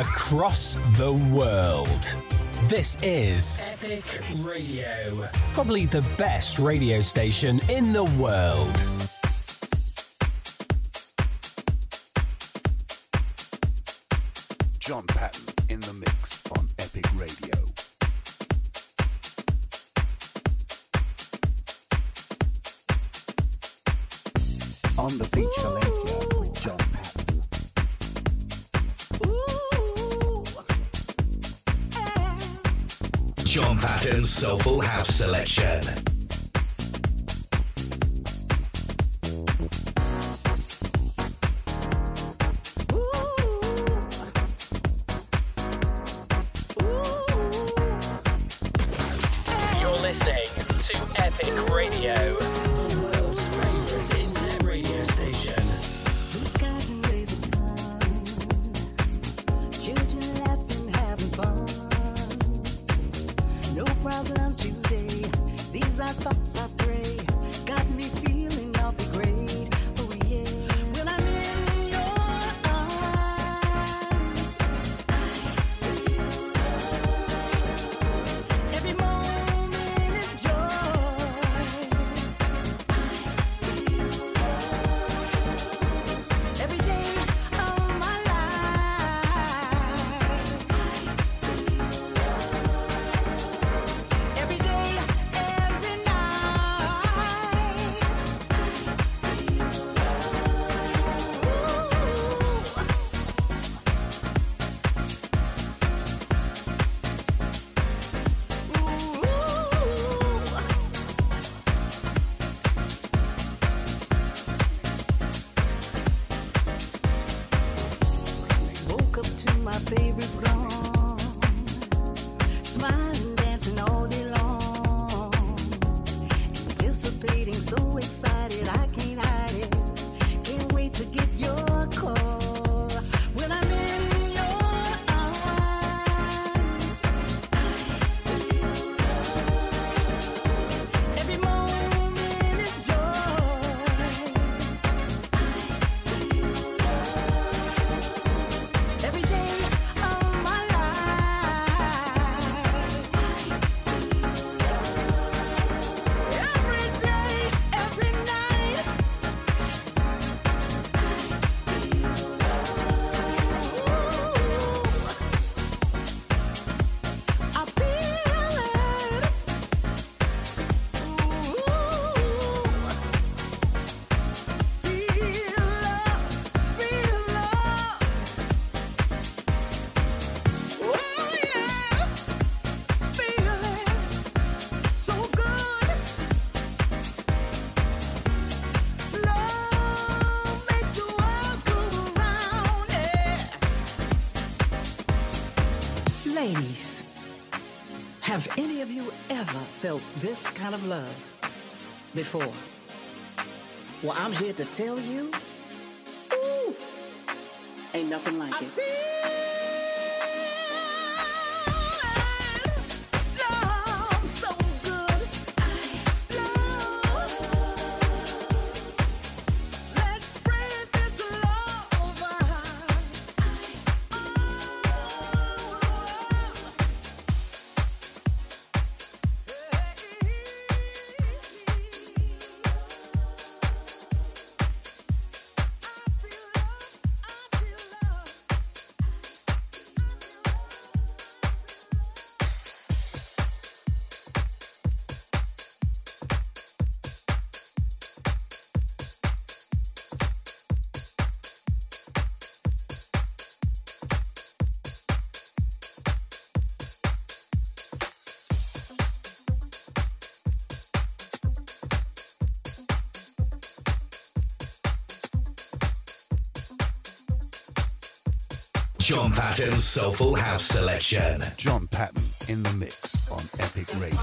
across the world. This is Epic Radio. Probably the best radio station in the world. John Patton Soulful House Selection. Kind of love before? Well, I'm here to tell you, ooh, ain't nothing like it. John Patton's Soulful House Selection. John Patton in the mix on Epic Radio.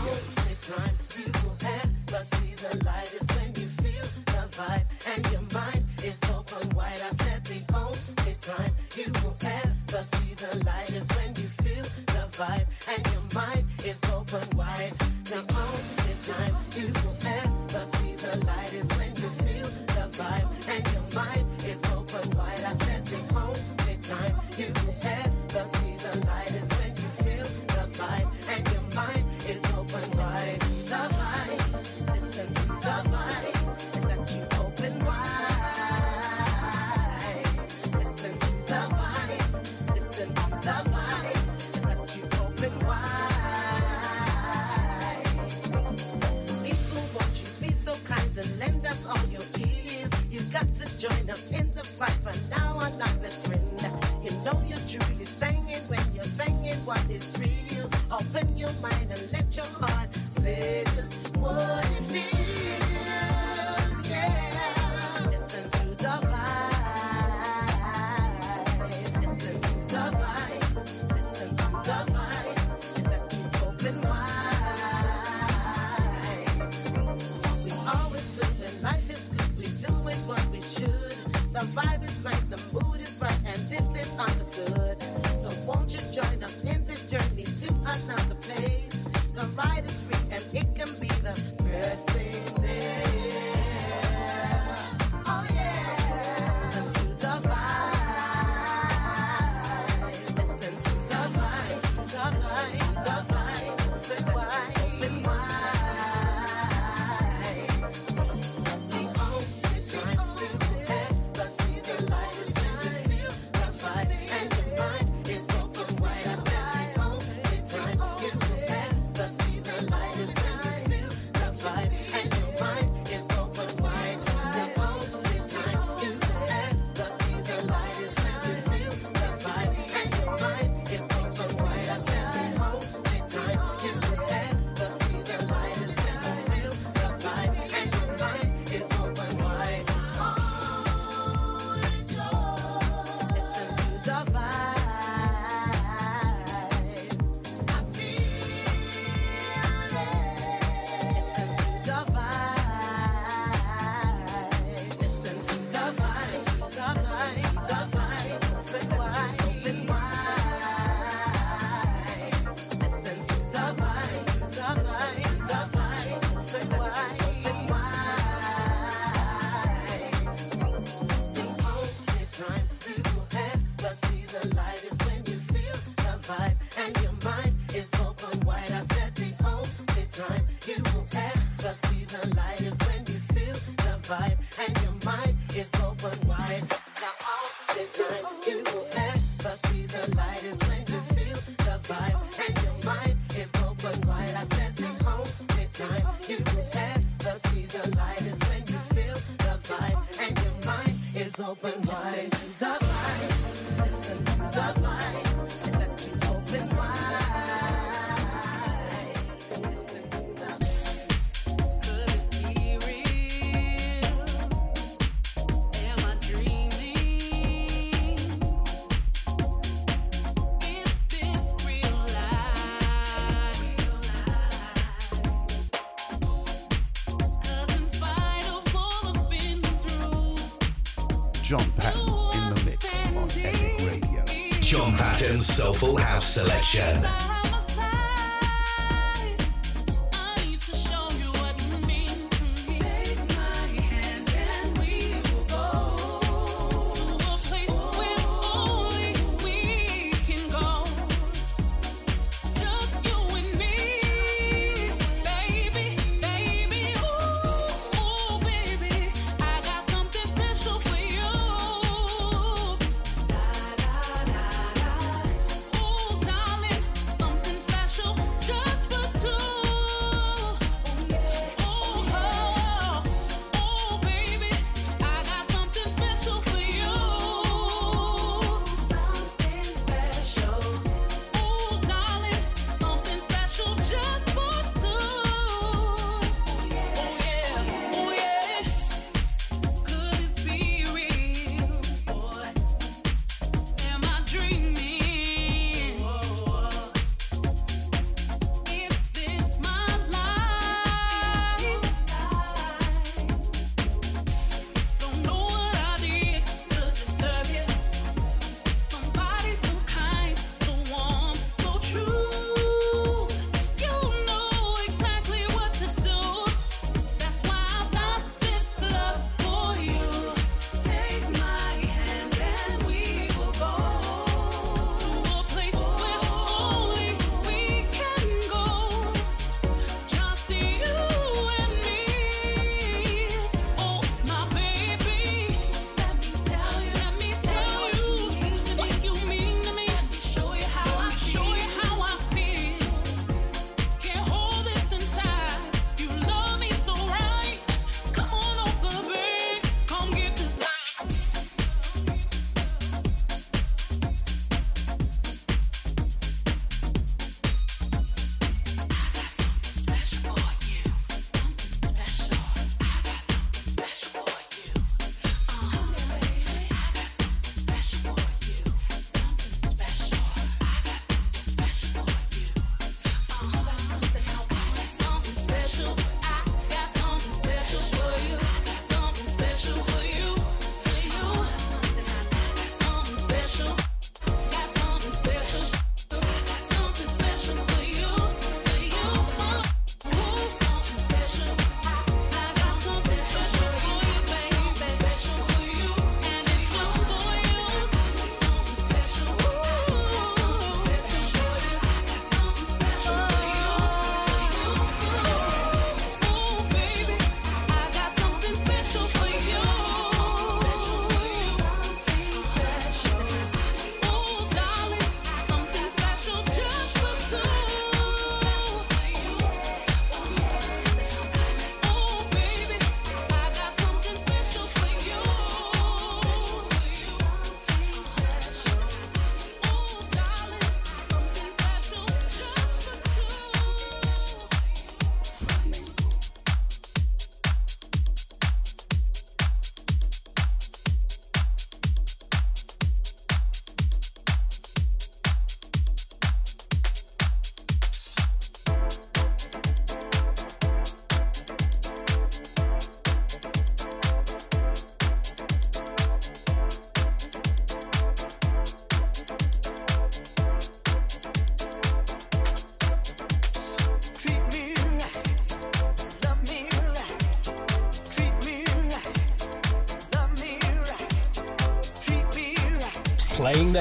House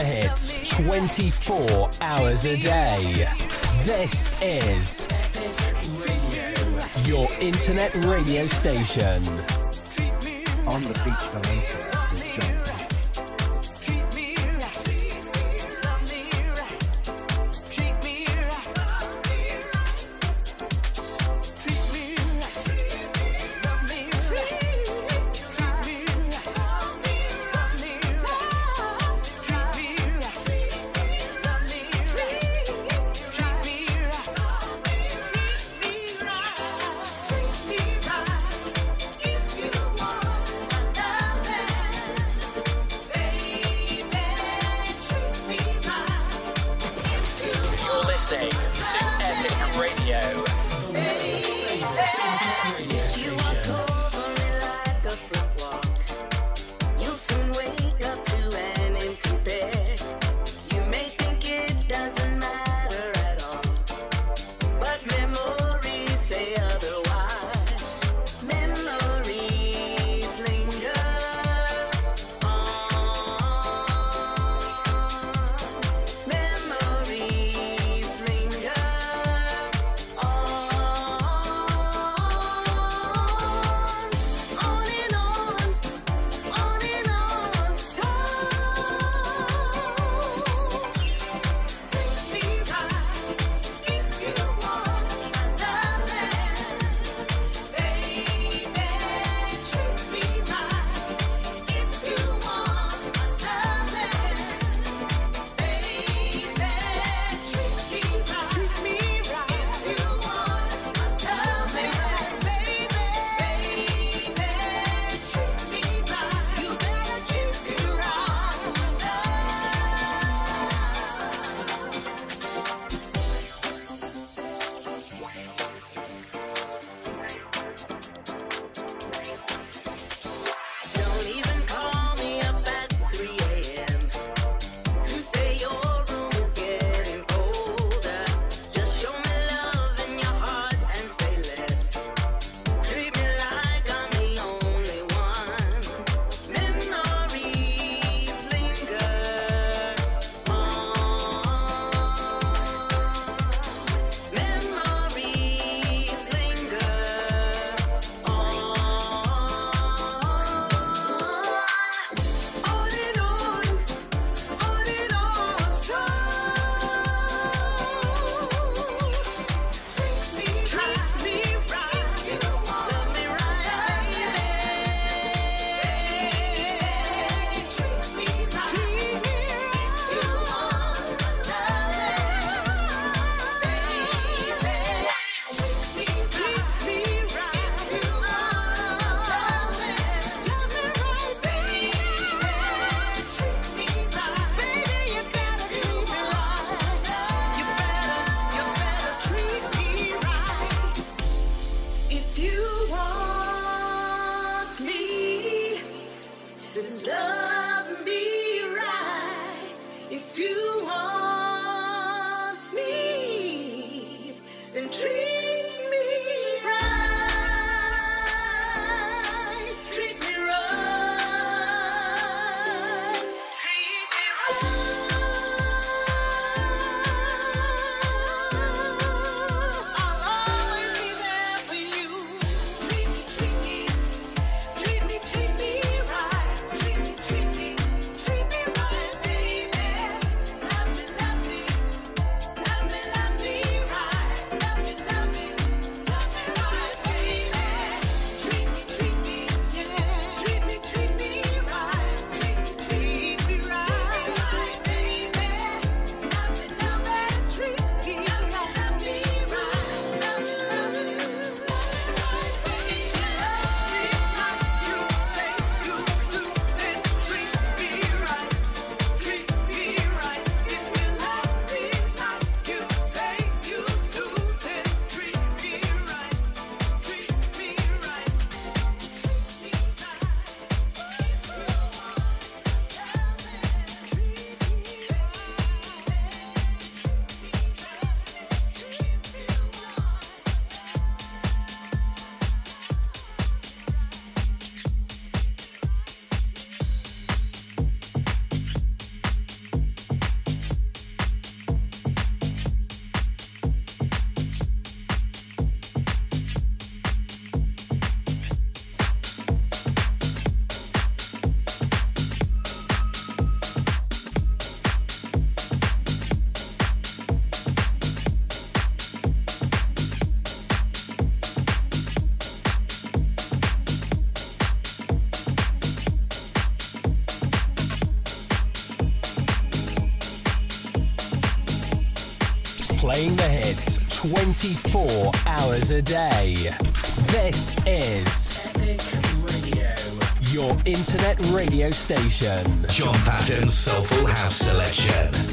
the hits 24 hours a day. This is your internet radio station. On the beach, Valencia, 24 hours a day. This is your internet radio station. John Patton's Soulful House Selection.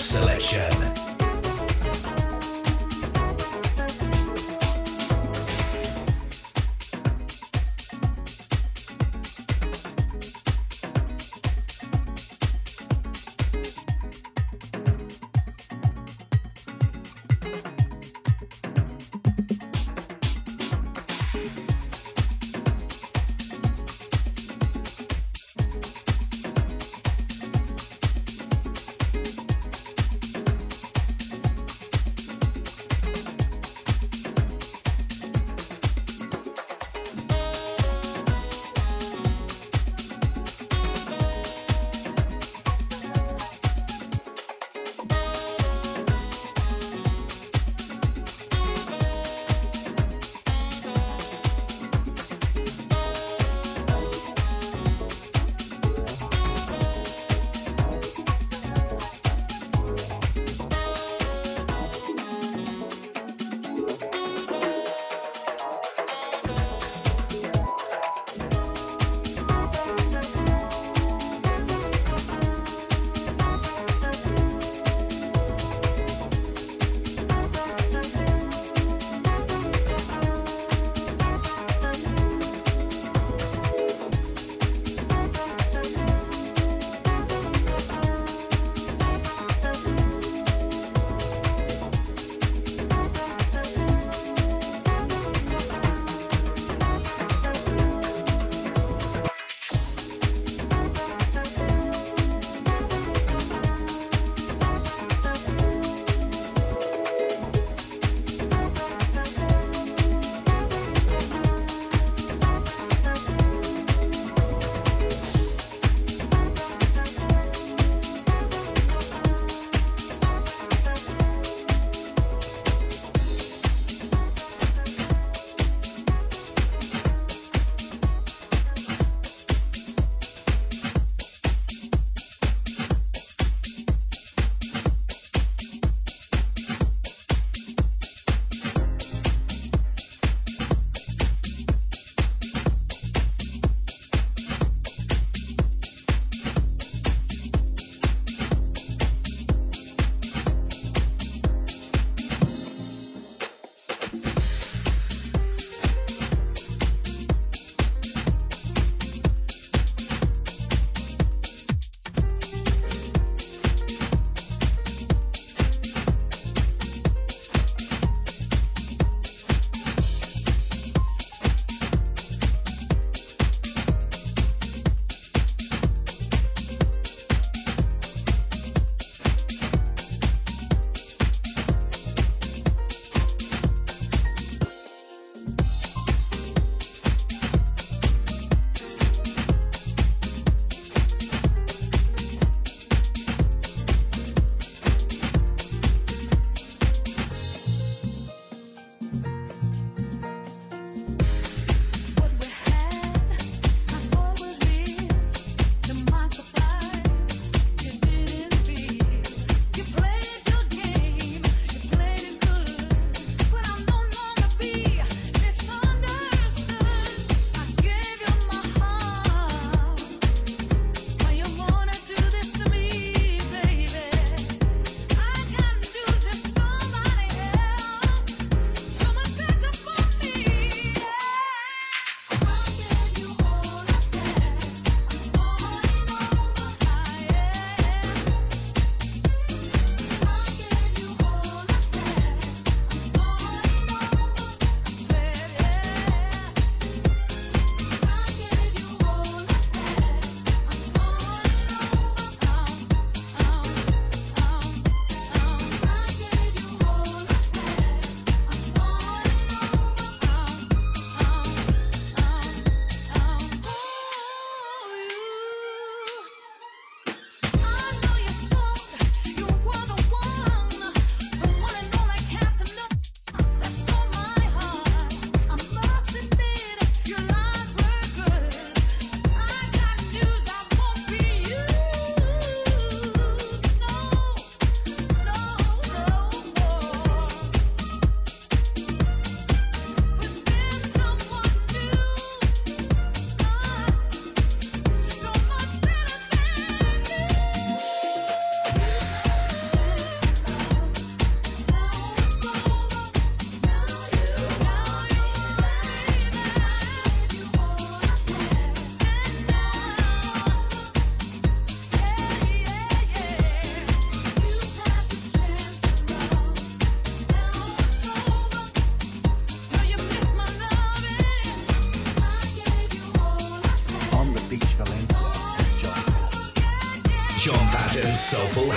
Selection.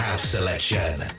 House Selection.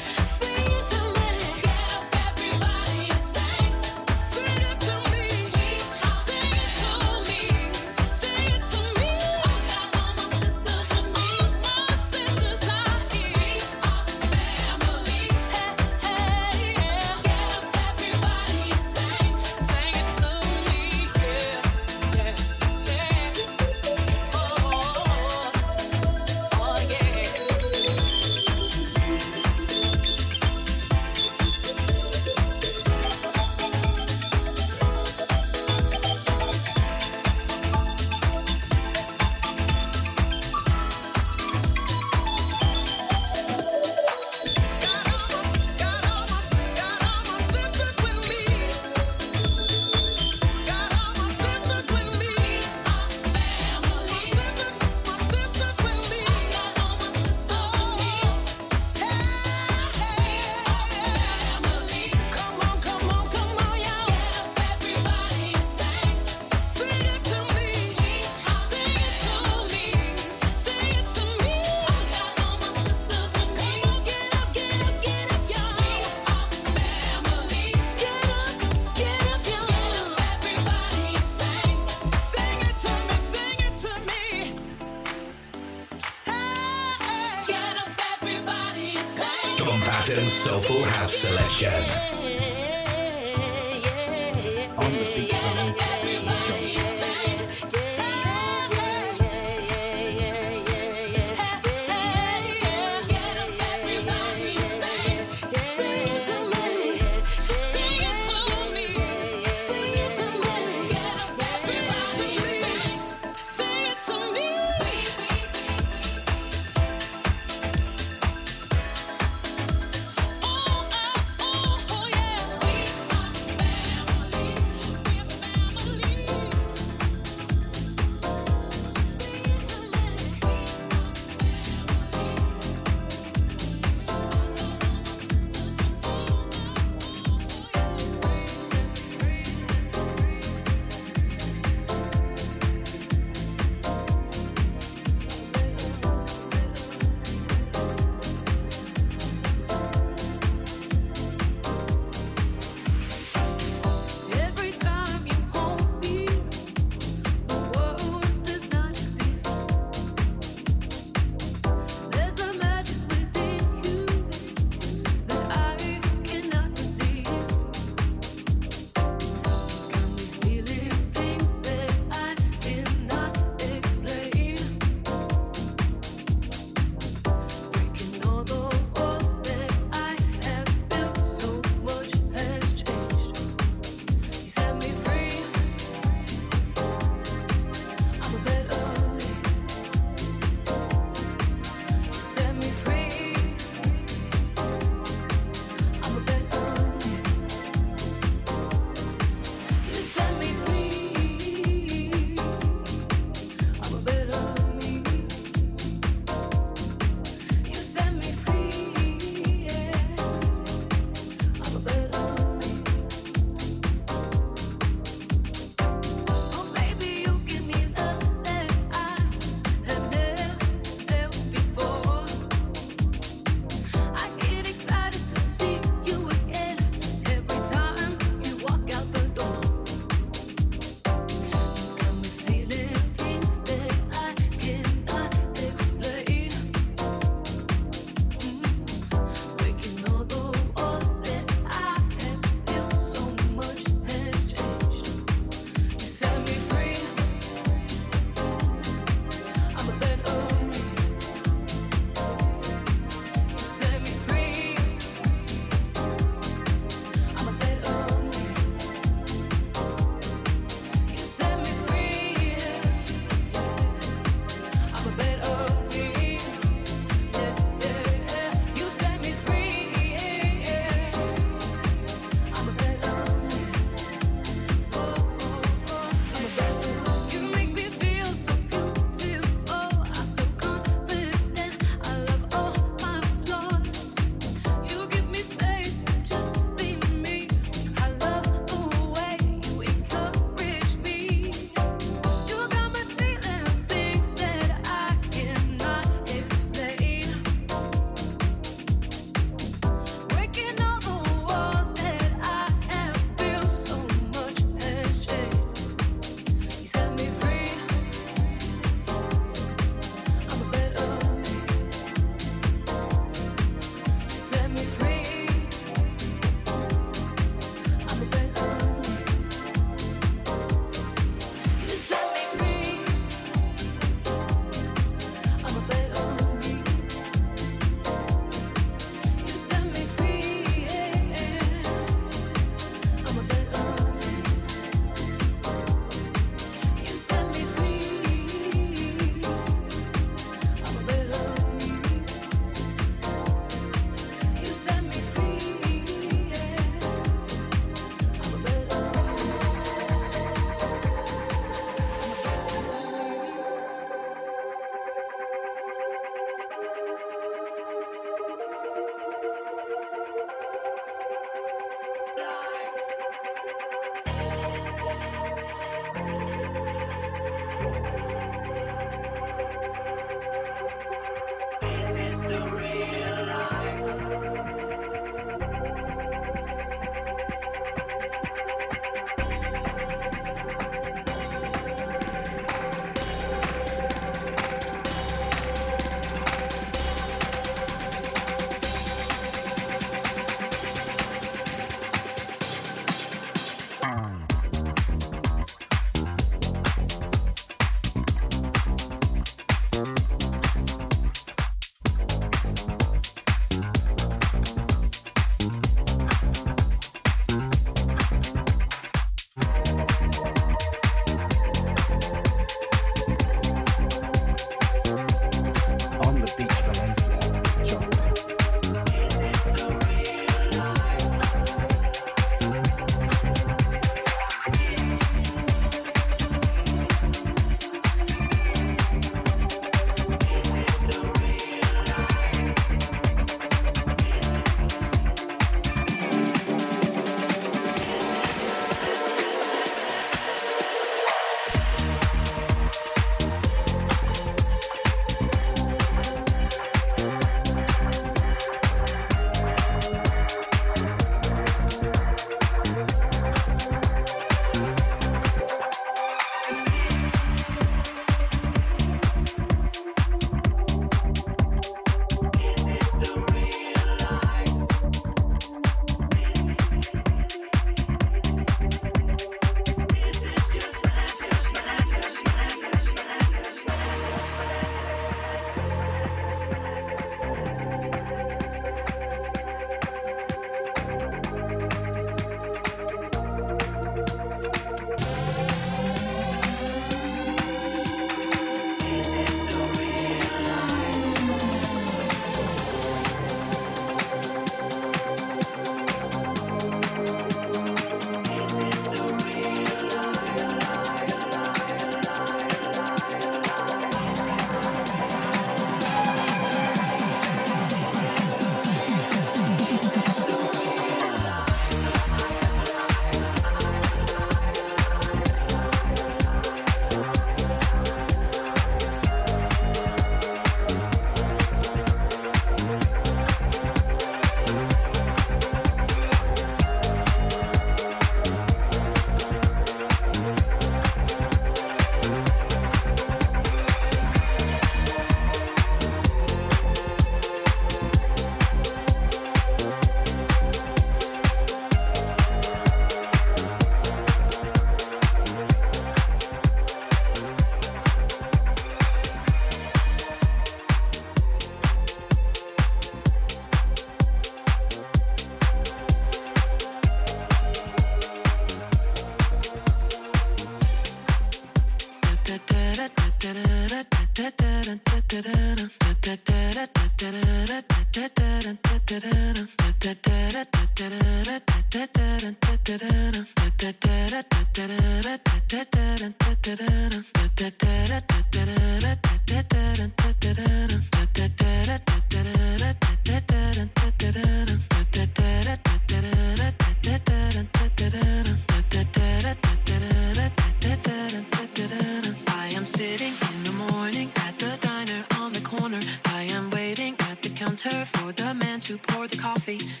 pour the coffee.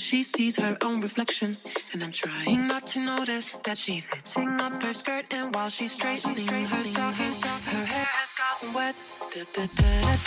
she sees her own reflection. And I'm trying not to notice that she's hitching up her skirt. And while she's straightening she's straight. her stockings, her hair has gotten wet. Da, da, da,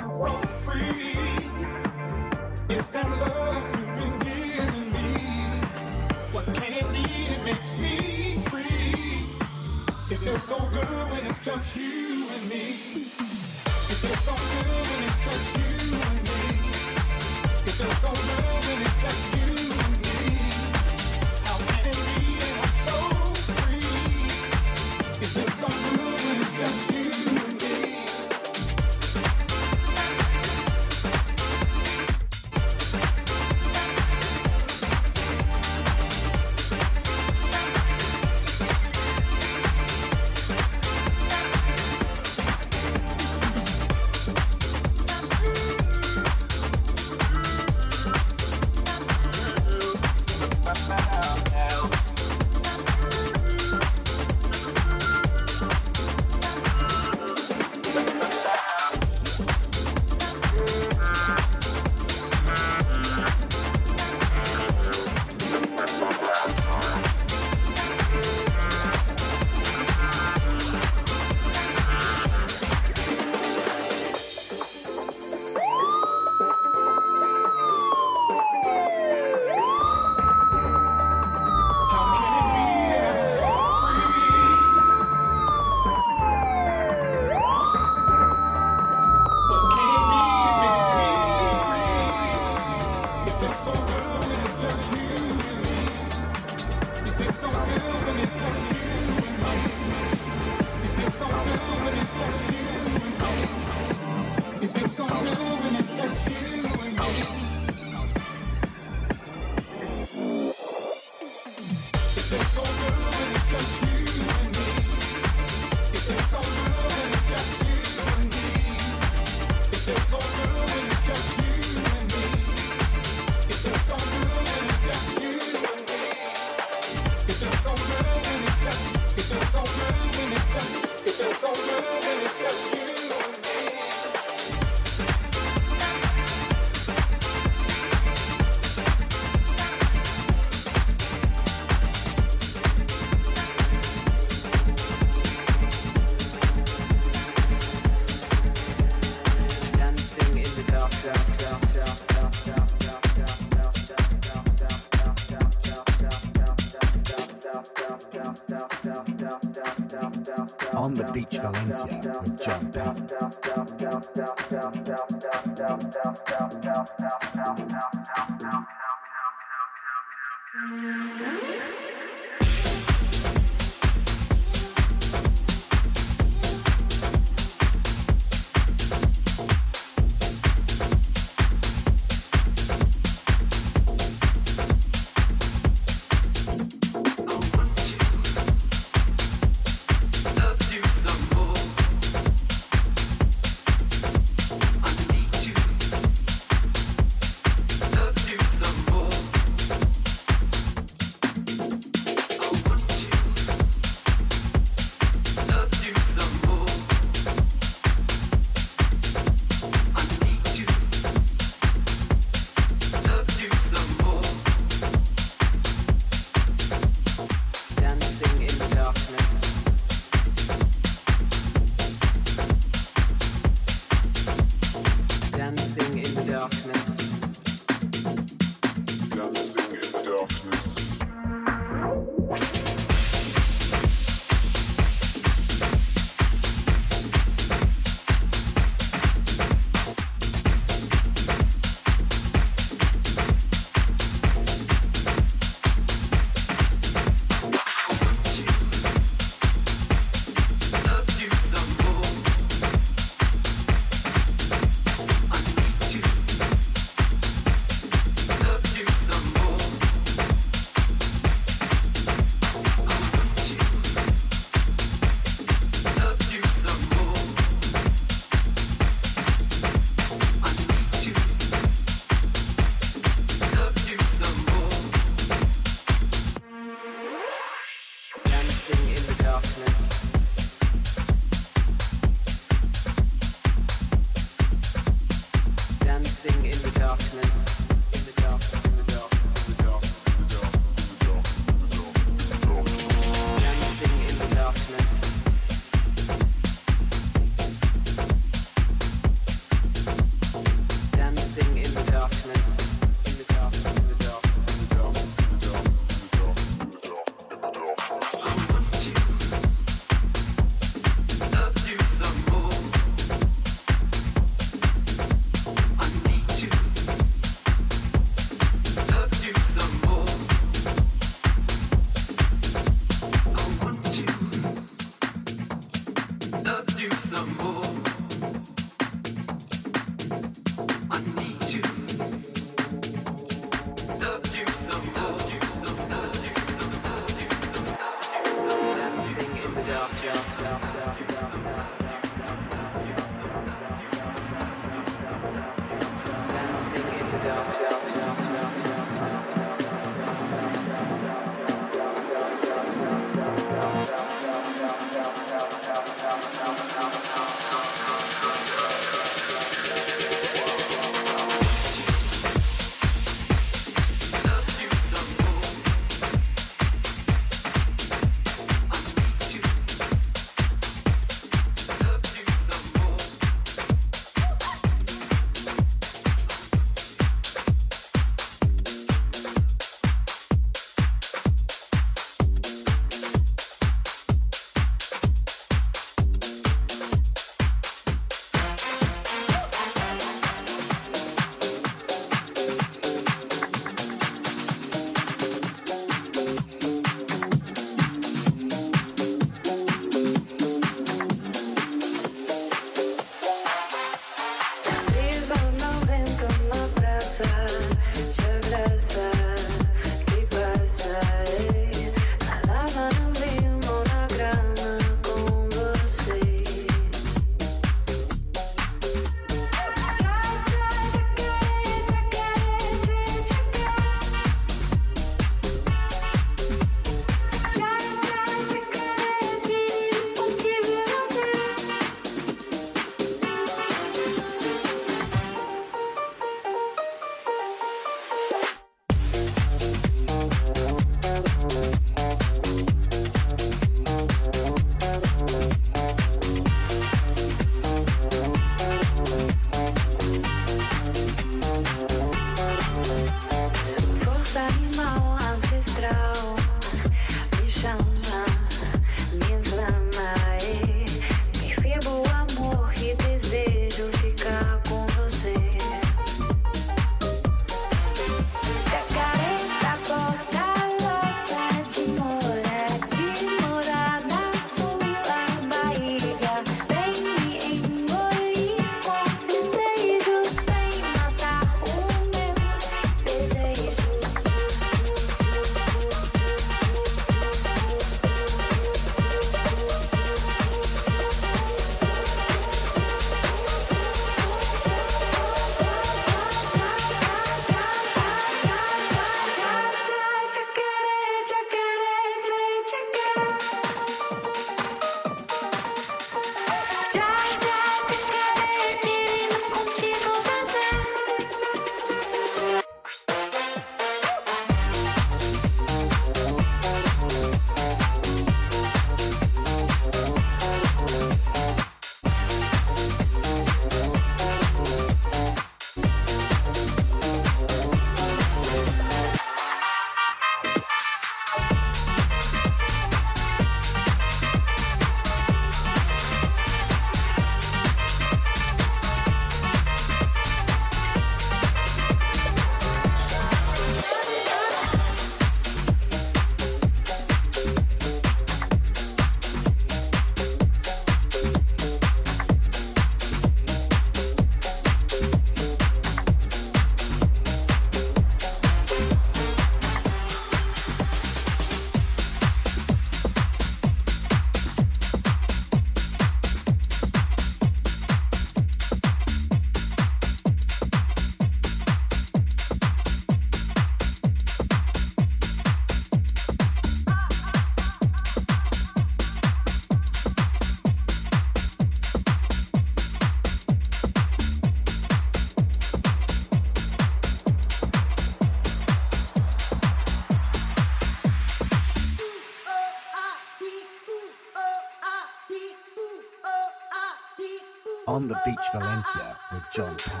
Valencia with John Patton.